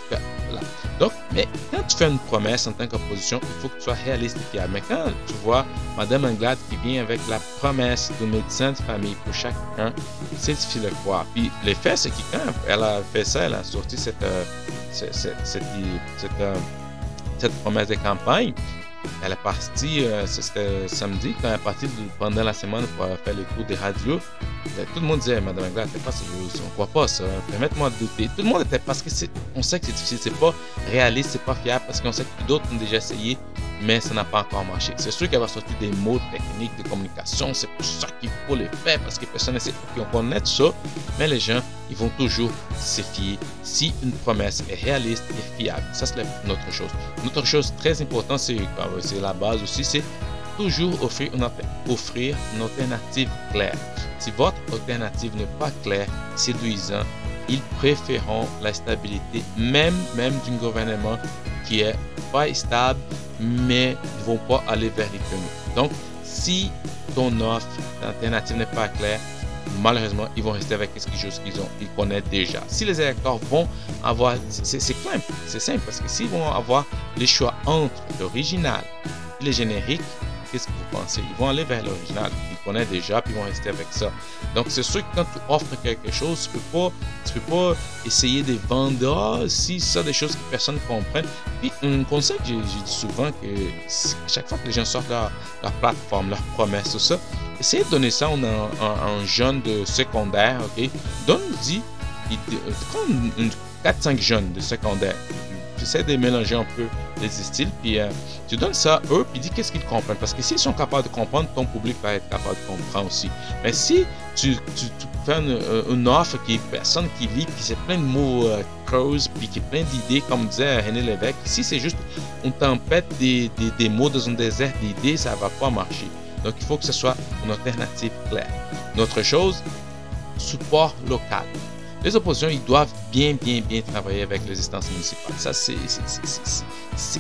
donc, mais quand tu fais une promesse en tant qu'opposition, il faut que tu sois réaliste. Mais quand tu vois Mme Anglade qui vient avec la promesse de médecin de famille pour chacun, c'est difficile à croire. Puis le fait, c'est que quand elle a fait ça, elle a sorti cette, euh, cette, cette, euh, cette promesse de campagne, elle est partie, euh, c'était samedi, quand elle est partie pendant la semaine pour faire le tour des radios. Ben, tout le monde disait, Madame Anglade, c'est pas on croit pas ça. Permettez-moi de douter. Tout le monde était parce que on sait que c'est difficile, c'est pas réaliste, c'est pas fiable, parce qu'on sait que d'autres ont déjà essayé mais ça n'a pas encore marché. C'est sûr qu'elle va sortir des mots techniques de communication, c'est pour ça qu'il faut les faire, parce que personne ne sait qu'on connaît ça, mais les gens, ils vont toujours se fier si une promesse est réaliste et fiable. Ça, c'est notre chose. Une autre chose très importante, c'est la base aussi, c'est toujours offrir une, offrir une alternative claire. Si votre alternative n'est pas claire, séduisante, ils préféreront la stabilité, même, même d'un gouvernement qui est pas stable, mais ils vont pas aller vers l'économie. Donc, si ton offre alternative n'est pas claire, malheureusement, ils vont rester avec quelque chose qu'ils ont, ils connaissent déjà. Si les électeurs vont avoir, c'est simple, c'est simple parce que s'ils vont avoir les choix entre l'original et les génériques, qu'est-ce que vous pensez? Ils vont aller vers l'original, ils connaissent déjà, puis ils vont rester avec ça. Donc, c'est sûr que quand tu offres quelque chose, tu peux pas, peux pas essayer de vendre ah, si ça des choses que personne ne comprend. Puis, un conseil que j'ai dit souvent, que chaque fois que les gens sortent leur, leur plateforme, leur promesse, tout ça, essayez de donner ça à un, jeune de secondaire, ok? Donne-lui, prends 4-5 jeunes de secondaire essaie de mélanger un peu les styles, puis euh, tu donnes ça à eux, puis dis qu'est-ce qu'ils comprennent. Parce que s'ils sont capables de comprendre, ton public va être capable de comprendre aussi. Mais si tu, tu, fais euh, une, offre qui est personne qui lit, puis c'est plein de mots euh, creuses, puis qui est plein d'idées, comme disait René Lévesque, si c'est juste une tempête des, des, des mots dans un désert d'idées, ça va pas marcher. Donc il faut que ce soit une alternative claire. Une autre chose, support local les oppositions, ils doivent bien, bien, bien travailler avec les instances municipales. Ça, c'est,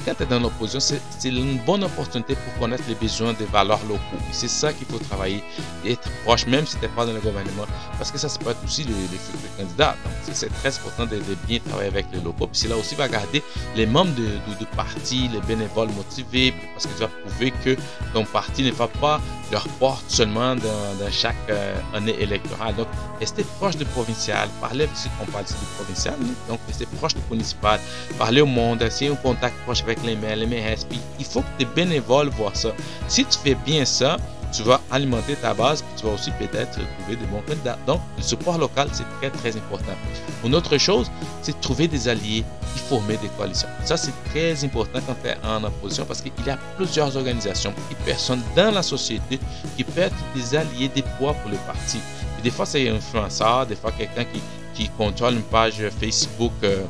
quand tu es dans l'opposition, c'est une bonne opportunité pour connaître les besoins des valeurs locaux. C'est ça qu'il faut travailler, être proche, même si tu n'es pas dans le gouvernement, parce que ça, ça peut être aussi le, le, candidat. Donc, c'est très important de, bien travailler avec les locaux. Puis là aussi, va garder les membres de, de, parti, les bénévoles motivés, parce que tu vas prouver que ton parti ne va pas leur porte seulement dans, chaque euh, année électorale. Donc, rester proche du provincial, parler aussi on parle du provincial, donc rester proche du municipal, parler au monde, essayer un contact proche avec les maires, les maires, puis il faut que tes bénévoles voient ça. Si tu fais bien ça, tu vas alimenter ta base, puis tu vas aussi peut-être trouver de bons candidats. Donc, le support local, c'est très, très important. Une autre chose, c'est de trouver des alliés et former des coalitions. Ça, c'est très important quand tu es en opposition parce qu'il y a plusieurs organisations et personnes dans la société qui peuvent être des alliés, des poids pour le parti. des fois, c'est un influenceur, des fois, quelqu'un qui, qui contrôle une page Facebook. Euh,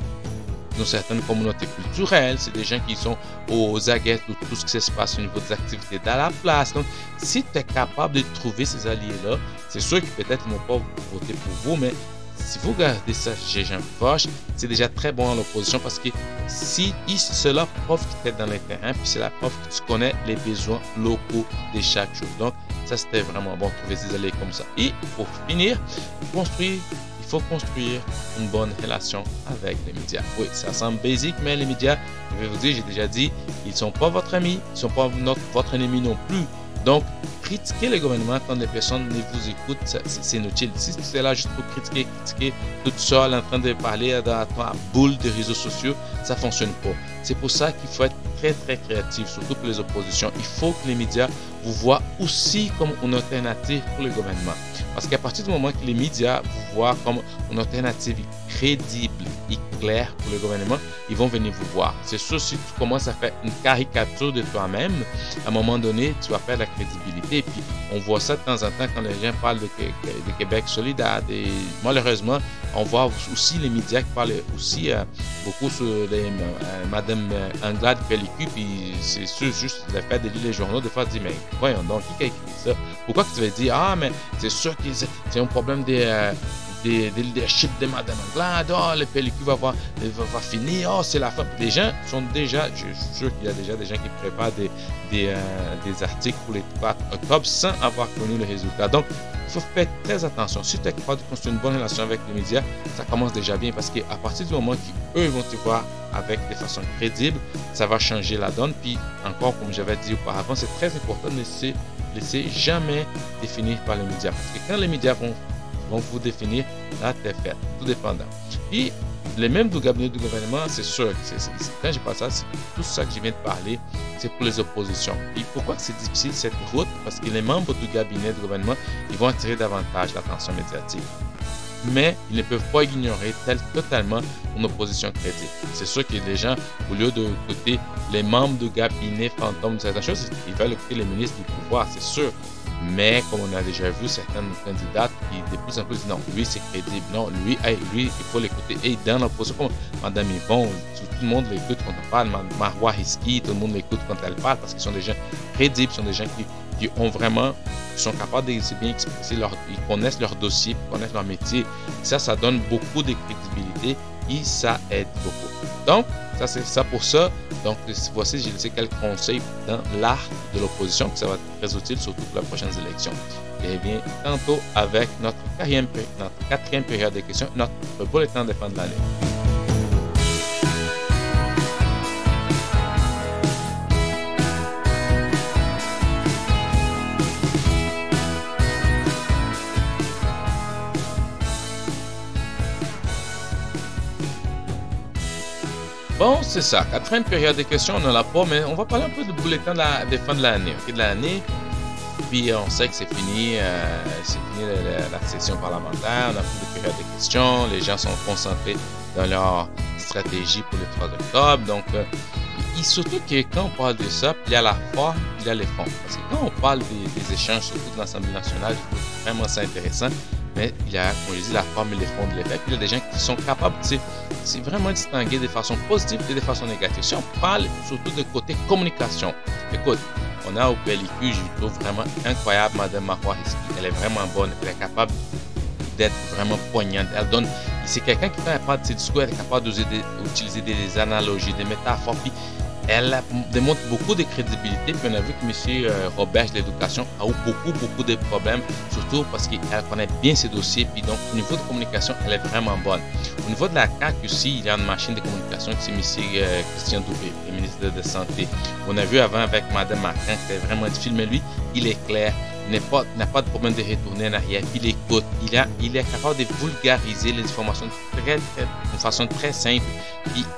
dans certaines communautés culturelles, c'est des gens qui sont aux aguettes de tout ce qui se passe au niveau des activités dans la place. Donc, si tu es capable de trouver ces alliés-là, c'est sûr que peut-être ils vont pas voter pour vous, mais si vous regardez ça chez Jean Foch, c'est déjà très bon en opposition parce que si cela prouve que tu es dans le terrain, puis c'est la preuve que tu connais les besoins locaux de chaque chose. Donc, ça, c'était vraiment bon de trouver ces alliés comme ça. Et pour finir, construire il faut construire une bonne relation avec les médias. Oui, ça semble basique, mais les médias, je vais vous dire, j'ai déjà dit, ils ne sont pas votre ami, ils ne sont pas votre ennemi non plus. Donc, critiquer le gouvernement quand les personnes ne vous écoutent, c'est inutile. Si tu es là juste pour critiquer, critiquer tout seul en train de parler dans ta boule de réseaux sociaux, ça ne fonctionne pas. C'est pour ça qu'il faut être très très créatif, surtout pour les oppositions. Il faut que les médias vous voient aussi comme une alternative pour le gouvernement. Parce qu'à partir du moment que les médias vous voient comme une alternative crédible et claire pour le gouvernement, ils vont venir vous voir. C'est sûr, si tu commences à faire une caricature de toi-même, à un moment donné, tu vas perdre la crédibilité. Puis, on voit ça de temps en temps quand les gens parlent de, Québec solidaire. Et malheureusement, on voit aussi les médias qui parlent aussi euh, beaucoup sur les, euh, Madame Anglade Pellicule. Puis, c'est sûr, juste le fait de lire les journaux, des fois, tu dis, mais voyons donc, qui a écrit ça? Pourquoi tu vas dire, ah, mais c'est sûr que c'est un problème des, euh, des, des leaderships de Madame Anglade, oh, le pellicule va, va, va, finir, oh, c'est la fin. Les gens sont déjà, je suis sûr qu'il y a déjà des gens qui préparent des, des, euh, des articles pour les 4 octobre sans avoir connu le résultat. Donc, il faut faire très attention. Si tu es capable de construire une bonne relation avec les médias, ça commence déjà bien parce qu'à partir du moment qu'eux vont te voir avec des façons crédibles, ça va changer la donne. Puis encore, comme j'avais dit auparavant, c'est très important de laisser, laisser jamais définir par les médias. Parce que quand les médias vont, vont vous définir, t'es fait. Tout dépendant. Puis, les mêmes du cabinet du gouvernement, c'est sûr, c'est, quand je parle ça, c'est tout ça que je viens de parler, c'est pour les oppositions. Et pourquoi c'est difficile cette route? Parce que les membres du cabinet du gouvernement, ils vont attirer davantage l'attention médiatique. Mais ils ne peuvent pas ignorer tel, totalement une opposition crédible. C'est sûr que les gens, au lieu de écouter les membres du cabinet fantôme de certaines choses, ils veulent écouter les ministres du pouvoir, c'est sûr. Mais comme on a déjà vu certaines candidates qui de plus en plus non, lui c'est crédible, non, lui, lui il faut l'écouter. Et dans l'opposition, comme Madame Yvon, tout le monde l'écoute quand on parle, Marois Hiski, tout le monde l'écoute quand elle parle parce qu'ils sont des gens crédibles, sont des gens qui, qui ont vraiment, qui sont capables de bien leur, ils connaissent leur dossier, ils connaissent leur métier. Ça, ça donne beaucoup de crédibilité et ça aide beaucoup. Donc, ça c'est ça pour ça. Donc, voici, j'ai laissé quelques conseils dans l'art de l'opposition, que ça va être très utile, surtout pour les prochaines élections. Et bien, tantôt avec notre quatrième, notre quatrième période de questions, notre bulletin de fin de l'année. C'est ça. Quatrième période de questions, on n'en a pas, mais on va parler un peu du bulletin de la, des fins de l'année. de l'année. Puis on sait que c'est fini, euh, c'est fini la, session parlementaire, on a plus de période de questions, les gens sont concentrés dans leur stratégie pour le 3 octobre. Donc, euh, et surtout que quand on parle de ça, il y a la forme, il y a les fonds. Parce que quand on parle des, échanges, surtout de l'Assemblée nationale, je trouve vraiment ça intéressant mais il y a, comme je dis, la forme et les fonds de l'effet. Puis il y a des gens qui sont capables, tu sais, vraiment distinguer de façon positive et de façon négative. Si on parle surtout de côté communication, écoute, on a au PLIQ, je trouve vraiment incroyable, Madame Marois Elle est vraiment bonne, elle est capable d'être vraiment poignante. Elle donne, c'est quelqu'un qui fait part de ses discours, elle est capable d'utiliser des analogies, des métaphores. Elle démontre beaucoup de crédibilité. Puis on a vu que M. Robert de l'éducation a eu beaucoup, beaucoup de problèmes, surtout parce qu'elle connaît bien ses dossiers. Puis donc, au niveau de communication, elle est vraiment bonne. Au niveau de la CAQ aussi, il y a une machine de communication qui c'est M. Euh, Christian Doubé, le ministre de la Santé. On a vu avant avec Mme Martin, c'était vraiment difficile, mais lui, il est clair n'a pas, de problème de retourner en arrière, il écoute, il, a, il est capable de vulgariser les informations très, de façon très simple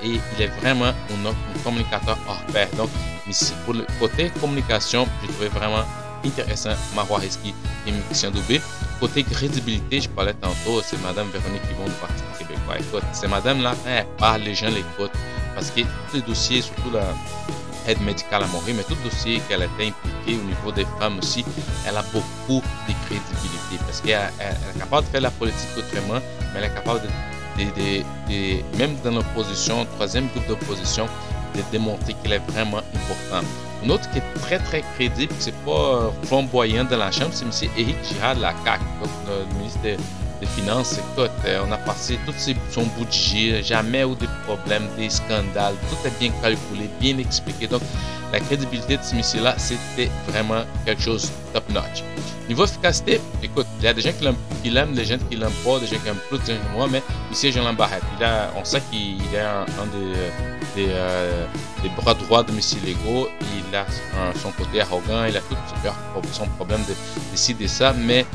et, il est vraiment un, communicateur hors pair. Donc, pour le côté communication, je trouvais vraiment intéressant Marois Reski et Christian Doubé. Côté crédibilité, je parlais tantôt, c'est Madame Véronique Yvon du Parti québécois. Écoute, c'est Madame là, elle parle, les gens l'écoutent. Parce que tous les dossiers, surtout la, aide médicale à mourir, mais tout dossier qu'elle été impliquée au niveau des femmes aussi, elle a beaucoup de crédibilité parce qu'elle est capable de faire la politique autrement, mais elle est capable de, même dans l'opposition, troisième groupe d'opposition, de démontrer qu'elle est vraiment importante. Un autre qui est très très crédible, c'est pas euh, flamboyant dans la chambre, c'est M. Éric Girard de la CAQ, le ministre des finances, écoute, euh, on a passé tout son budget, jamais eu de problèmes, des scandales, tout est bien calculé, bien expliqué. Donc, la crédibilité de ce monsieur-là, c'était vraiment quelque chose top notch. Niveau efficacité, écoute, il y a des gens qui l'aiment, des gens qui l'aiment pas, des gens qui aiment plus, des gens que moi, mais monsieur Jean Lambarret, il a, on sait qu'il est un, euh, des, bras droits de monsieur Lego, il a son côté arrogant, il a tout son problème de décider ça, mais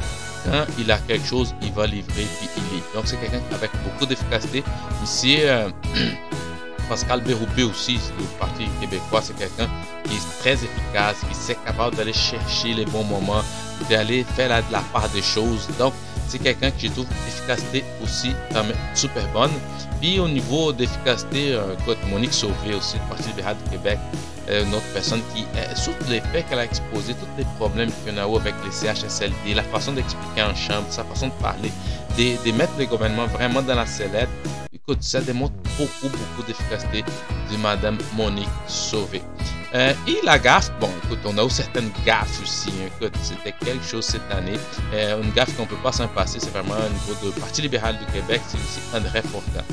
quand il a quelque chose, il va livrer puis il livre. Donc c'est quelqu'un avec beaucoup d'efficacité. Ici, euh, Pascal Béroupé aussi, du Parti québécois, c'est quelqu'un qui est très efficace, qui sait capable d'aller chercher les bons moments, d'aller faire la, la part des choses. Donc c'est quelqu'un qui trouve efficacité aussi super bonne. Puis au niveau d'efficacité, euh, Monique Sauvé aussi, du Parti libéral du Québec, euh, une autre personne qui, euh, sur les faits qu'elle a exposé, tous les problèmes qu'on a eu avec les CHSLD, la façon d'expliquer en chambre, sa façon de parler, de, mettre le gouvernement vraiment dans la sellette, écoute, ça démontre beaucoup, beaucoup d'efficacité de Madame Monique Sauvé. Euh, et la gaffe, bon, écoute, on a aussi certaines gaffes aussi. Hein. C'était quelque chose cette année. Euh, une gaffe qu'on peut pas s'en passer, c'est vraiment au niveau du Parti libéral du Québec, c'est aussi André Fortin.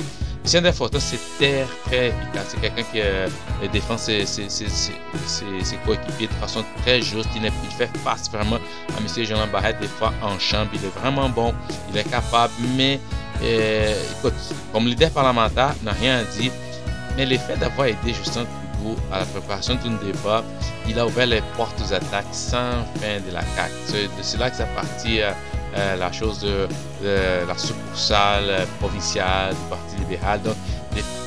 André Fortin, c'est très, très efficace. C'est quelqu'un qui euh, défend ses, ses, coéquipiers de façon très juste. Il, il fait face vraiment à M. Jean Barrette des fois en chambre. Il est vraiment bon, il est capable, mais écoute, comme leader parlementaire, n'a rien à dire. Mais l'effet d'avoir aidé Justin Trudeau à la préparation d'un débat, il a ouvert les portes aux attaques sans fin de la CAQ. C'est là que ça partit euh, euh, la chose de, la succursale provinciale du Parti libéral. Donc,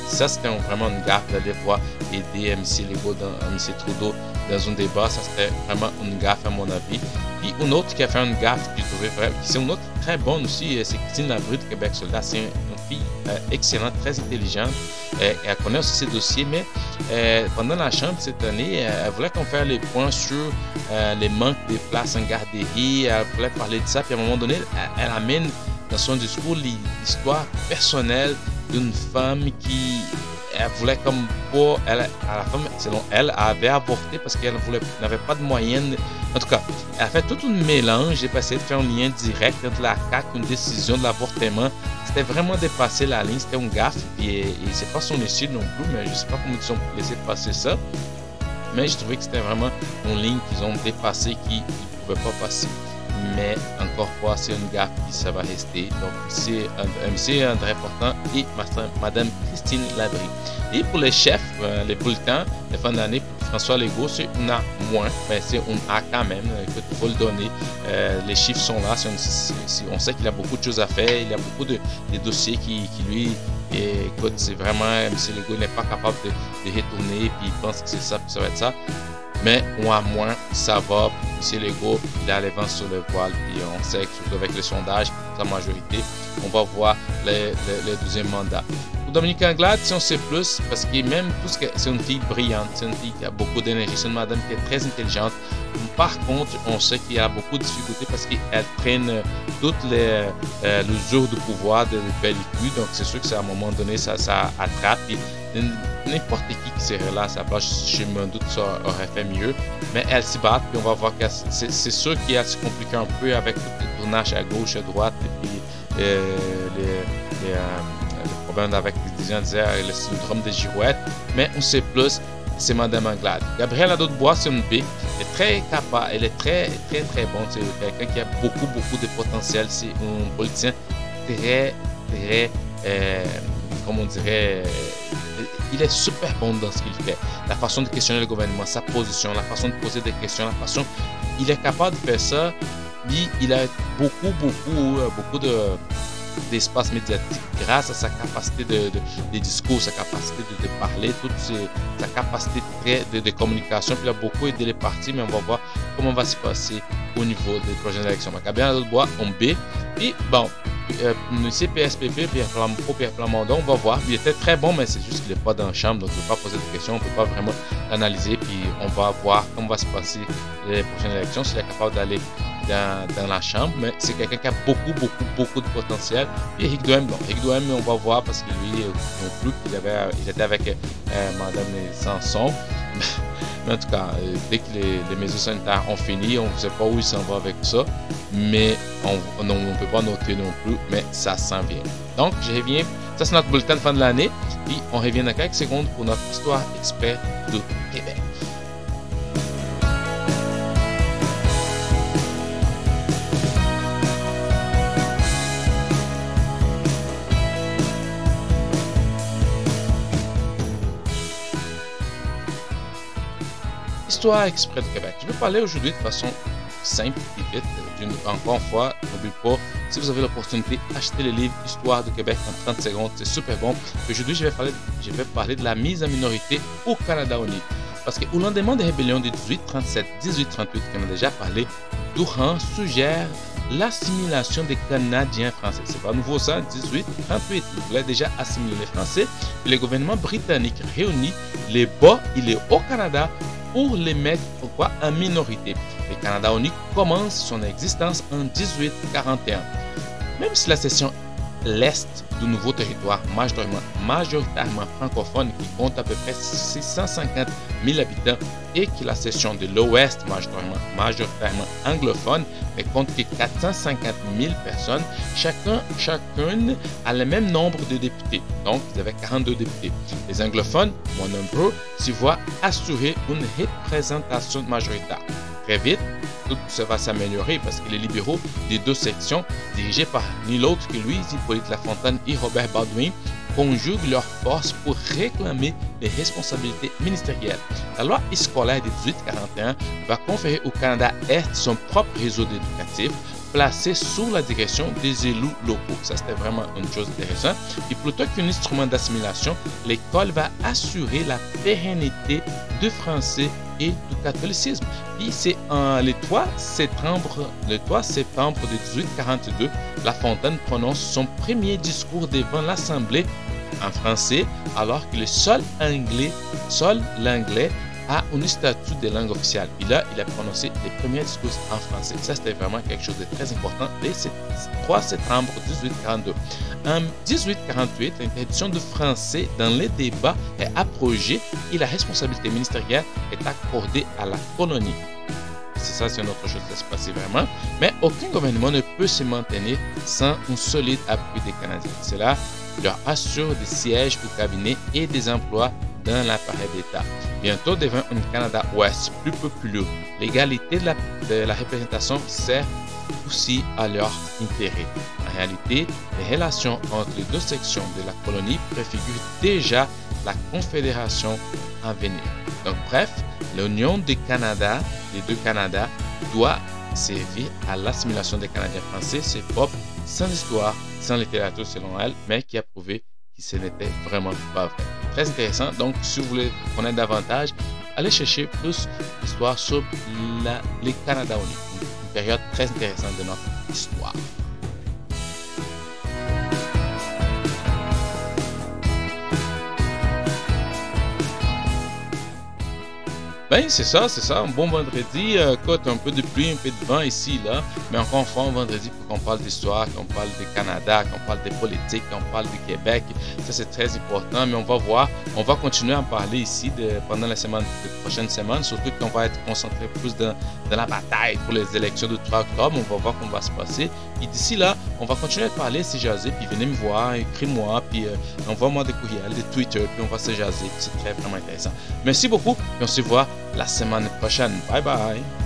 ça, c'était vraiment une gaffe d'aller voir aider M. Legault, M. Trudeau dans un débat. Ça, c'était vraiment une gaffe, à mon avis. Puis, une autre qui a fait une gaffe, je trouvais vraiment, c'est une autre très bonne aussi, c'est Christine Labru de Québec Soldat. Euh, excellente, très intelligente. Euh, elle connaît aussi ses dossiers, mais euh, pendant la chambre cette année, elle voulait qu'on fasse les points sur les manques de places en garderie. Elle voulait parler de ça. Puis à un moment donné, elle amène dans son discours l'histoire personnelle d'une femme qui elle voulait comme pas, elle, à la fin, selon elle, avait avorté parce qu'elle n'avait pas de moyens. En tout cas, elle a fait tout un mélange. J'ai passé de faire un lien direct entre la CAQ, une décision de l'avortement. C'était vraiment dépasser la ligne, c'était un gaffe. Et, c'est pas son style non plus, mais je sais pas comment ils ont laissé passer ça. Mais je trouvais que c'était vraiment une ligne qu'ils ont dépassé qui ne pouvaient pas passer mais encore fois, c'est une gaffe qui ça va rester. Donc, c'est un, André Important et Madame Christine Labry. Et pour les chefs, euh, les bulletins de fin d'année, François Legault, c'est un A moins, mais c'est un A quand même. il faut le donner. Euh, les chiffres sont là. on sait qu'il a beaucoup de choses à faire. Il a beaucoup de, dossiers qui, lui écoute, c'est vraiment, M. Legault n'est pas capable de, de retourner, puis il pense que c'est ça, puis ça va être ça. Mais moins moins, ça va. C'est l'ego, il a les vents sur le voile. Puis on sait que surtout avec les sondages, sa majorité, on va voir le, deuxième mandat. Dominique Anglade, si on sait plus, parce que même tout que c'est une fille brillante, c'est une fille qui a beaucoup d'énergie, c'est une madame qui est très intelligente. Par contre, on sait qu'il y a beaucoup de difficultés parce qu'elle traîne toutes les, euh, jours de pouvoir de pellicule. Donc c'est sûr que c'est à un moment donné, ça, ça attrape n'importe qui qui serait là à sa place, je me doute ça aurait fait mieux. Mais elle s'y bat, puis on va voir que c'est sûr qu'il a se compliqué un peu avec tout le tournage à gauche, à droite, et puis euh, les, les, euh, avec les gens disaient le syndrome des girouettes. Mais on sait plus, c'est Madame Anglade. Gabrielle Adot-Bois, c'est une B. Elle est très capable, elle est très, très, très bonne. C'est quelqu'un qui a beaucoup, beaucoup de potentiel. C'est un politicien très, très, euh, comment on dirait, il est super bon dans ce qu'il fait. La façon de questionner le gouvernement, sa position, la façon de poser des questions, la façon. Il est capable de faire ça. Il a beaucoup, beaucoup, euh, beaucoup de d'espace médiatique grâce à sa capacité de, de, discours, sa capacité de, parler, toute sa capacité de, de, communication. Puis il a beaucoup aidé les partis, mais on va voir comment va se passer au niveau des prochaines élections. Bien, bois en B. Et bon, euh, Monsieur PSPP, Pierre Plamondon, Pierre Plamondon, on va voir. Il était très bon, mais c'est juste qu'il n'est pas dans la chambre, donc on ne peut pas poser de questions, on ne peut pas vraiment l'analyser. Puis on va voir comment va se passer les prochaines élections, s'il est capable d'aller dans, la chambre. Mais c'est quelqu'un qui a beaucoup, beaucoup, beaucoup de potentiel. Puis Eric Duhem, bon, Duhem, on va voir parce que lui, non plus, il, avait, il était avec euh, Madame Sanson. Mais en tout cas, euh, dès que les, mesures sanitaires ont fini, on ne sait pas où il s'en va avec ça. Mais on ne peut pas noter non plus, mais ça s'en vient. Donc, je reviens. Ça, c'est notre bulletin de fin de l'année. Puis, on revient dans quelques secondes pour notre histoire expert de Québec. Histoire exprès de Québec. Je vais parler aujourd'hui de façon simple et vite. encore une fois, n'oubliez pas, si vous avez l'opportunité, achetez le livre Histoire de Québec en 30 secondes, c'est super bon. Aujourd'hui, je vais parler, je vais parler de la mise en minorité au Canada uni. Parce qu'au lendemain des rébellions de 1837, 1838, qu'on a déjà parlé, Durand suggère l'assimilation des Canadiens français. C'est pas nouveau ça, 1838. Il voulait déjà assimiler les Français. le gouvernement britannique réunit les bas et les hauts Canada pour les mettre quoi, en minorité. Le Canada unique commence son existence en 1841. Même si la section l'Est du nouveau territoire, majoritairement francophone qui compte à peu près 650 000 habitants et qui la section de l'Ouest majoritairement, majoritairement anglophone mais compte que 450 000 personnes. Chacun, chacune a le même nombre de députés. Donc, vous avez 42 députés. Les anglophones, moins nombreux, s'y voient assurer une représentation majoritaire. Très vite, tout ça va s'améliorer parce que les libéraux des deux sections, dirigés par ni l'autre que Louise Hippolyte Lafontaine et Robert Baldwin, conjuguent leurs forces pour réclamer les responsabilités ministérielles. La loi scolaire de 1841 va conférer au Canada-Est son propre réseau éducatif placé sous la direction des élus locaux. Ça, c'était vraiment une chose intéressante. Et plutôt qu'un instrument d'assimilation, l'école va assurer la pérennité du français et du catholicisme. Puis c'est le 3 septembre, le 3 septembre de 1842, La Fontaine prononce son premier discours devant l'Assemblée en français, alors que le seul anglais, seul l'anglais a un statut de langue officielle. Et là, il a prononcé les premiers discours en français. Ça, c'était vraiment quelque chose de très important le 3 septembre 1842. En 1848, l'interdiction du français dans les débats est abrogée et la responsabilité ministérielle est accordée à la colonie. C'est ça, c'est une autre chose qui se passer vraiment. Mais aucun gouvernement ne peut se maintenir sans un solide appui des Canadiens. Cela leur assure des sièges au cabinet et des emplois dans l'appareil d'État. Bientôt devant un Canada-Ouest plus populaire, l'égalité de la, représentation sert aussi à leur intérêt. En réalité, les relations entre les deux sections de la colonie préfigurent déjà la confédération à venir. Donc bref, l'union des Canada, des deux Canada, doit servir à l'assimilation des Canadiens français, c'est propre, sans histoire, sans littérature selon elle, mais qui a prouvé que ce n'était vraiment pas vrai. Très intéressant. Donc, si vous voulez connaître davantage, allez chercher plus d'histoire sur la, les Canada Une période très intéressante de notre histoire. Ben, c'est ça, c'est ça. Un bon vendredi. Euh, écoute, un peu de pluie, un peu de vent ici, là. Mais encore une fois, un vendredi pour qu'on parle d'histoire, qu'on parle du Canada, qu'on parle des politiques, qu'on parle du Québec. Ça, c'est très important. Mais on va voir, on va continuer à en parler ici pendant la semaine, les prochaines semaines. Surtout qu'on va être concentré plus dans, dans, la bataille pour les élections du 3 octobre. On va voir comment va se passer. D'ici là, on va continuer à parler, c'est jaser. Puis venez me voir, écris-moi, puis euh, envoie-moi des courriels, des Twitter, puis on va se jaser. C'est très vraiment intéressant. Merci beaucoup. Et on se voit la semaine prochaine. Bye bye.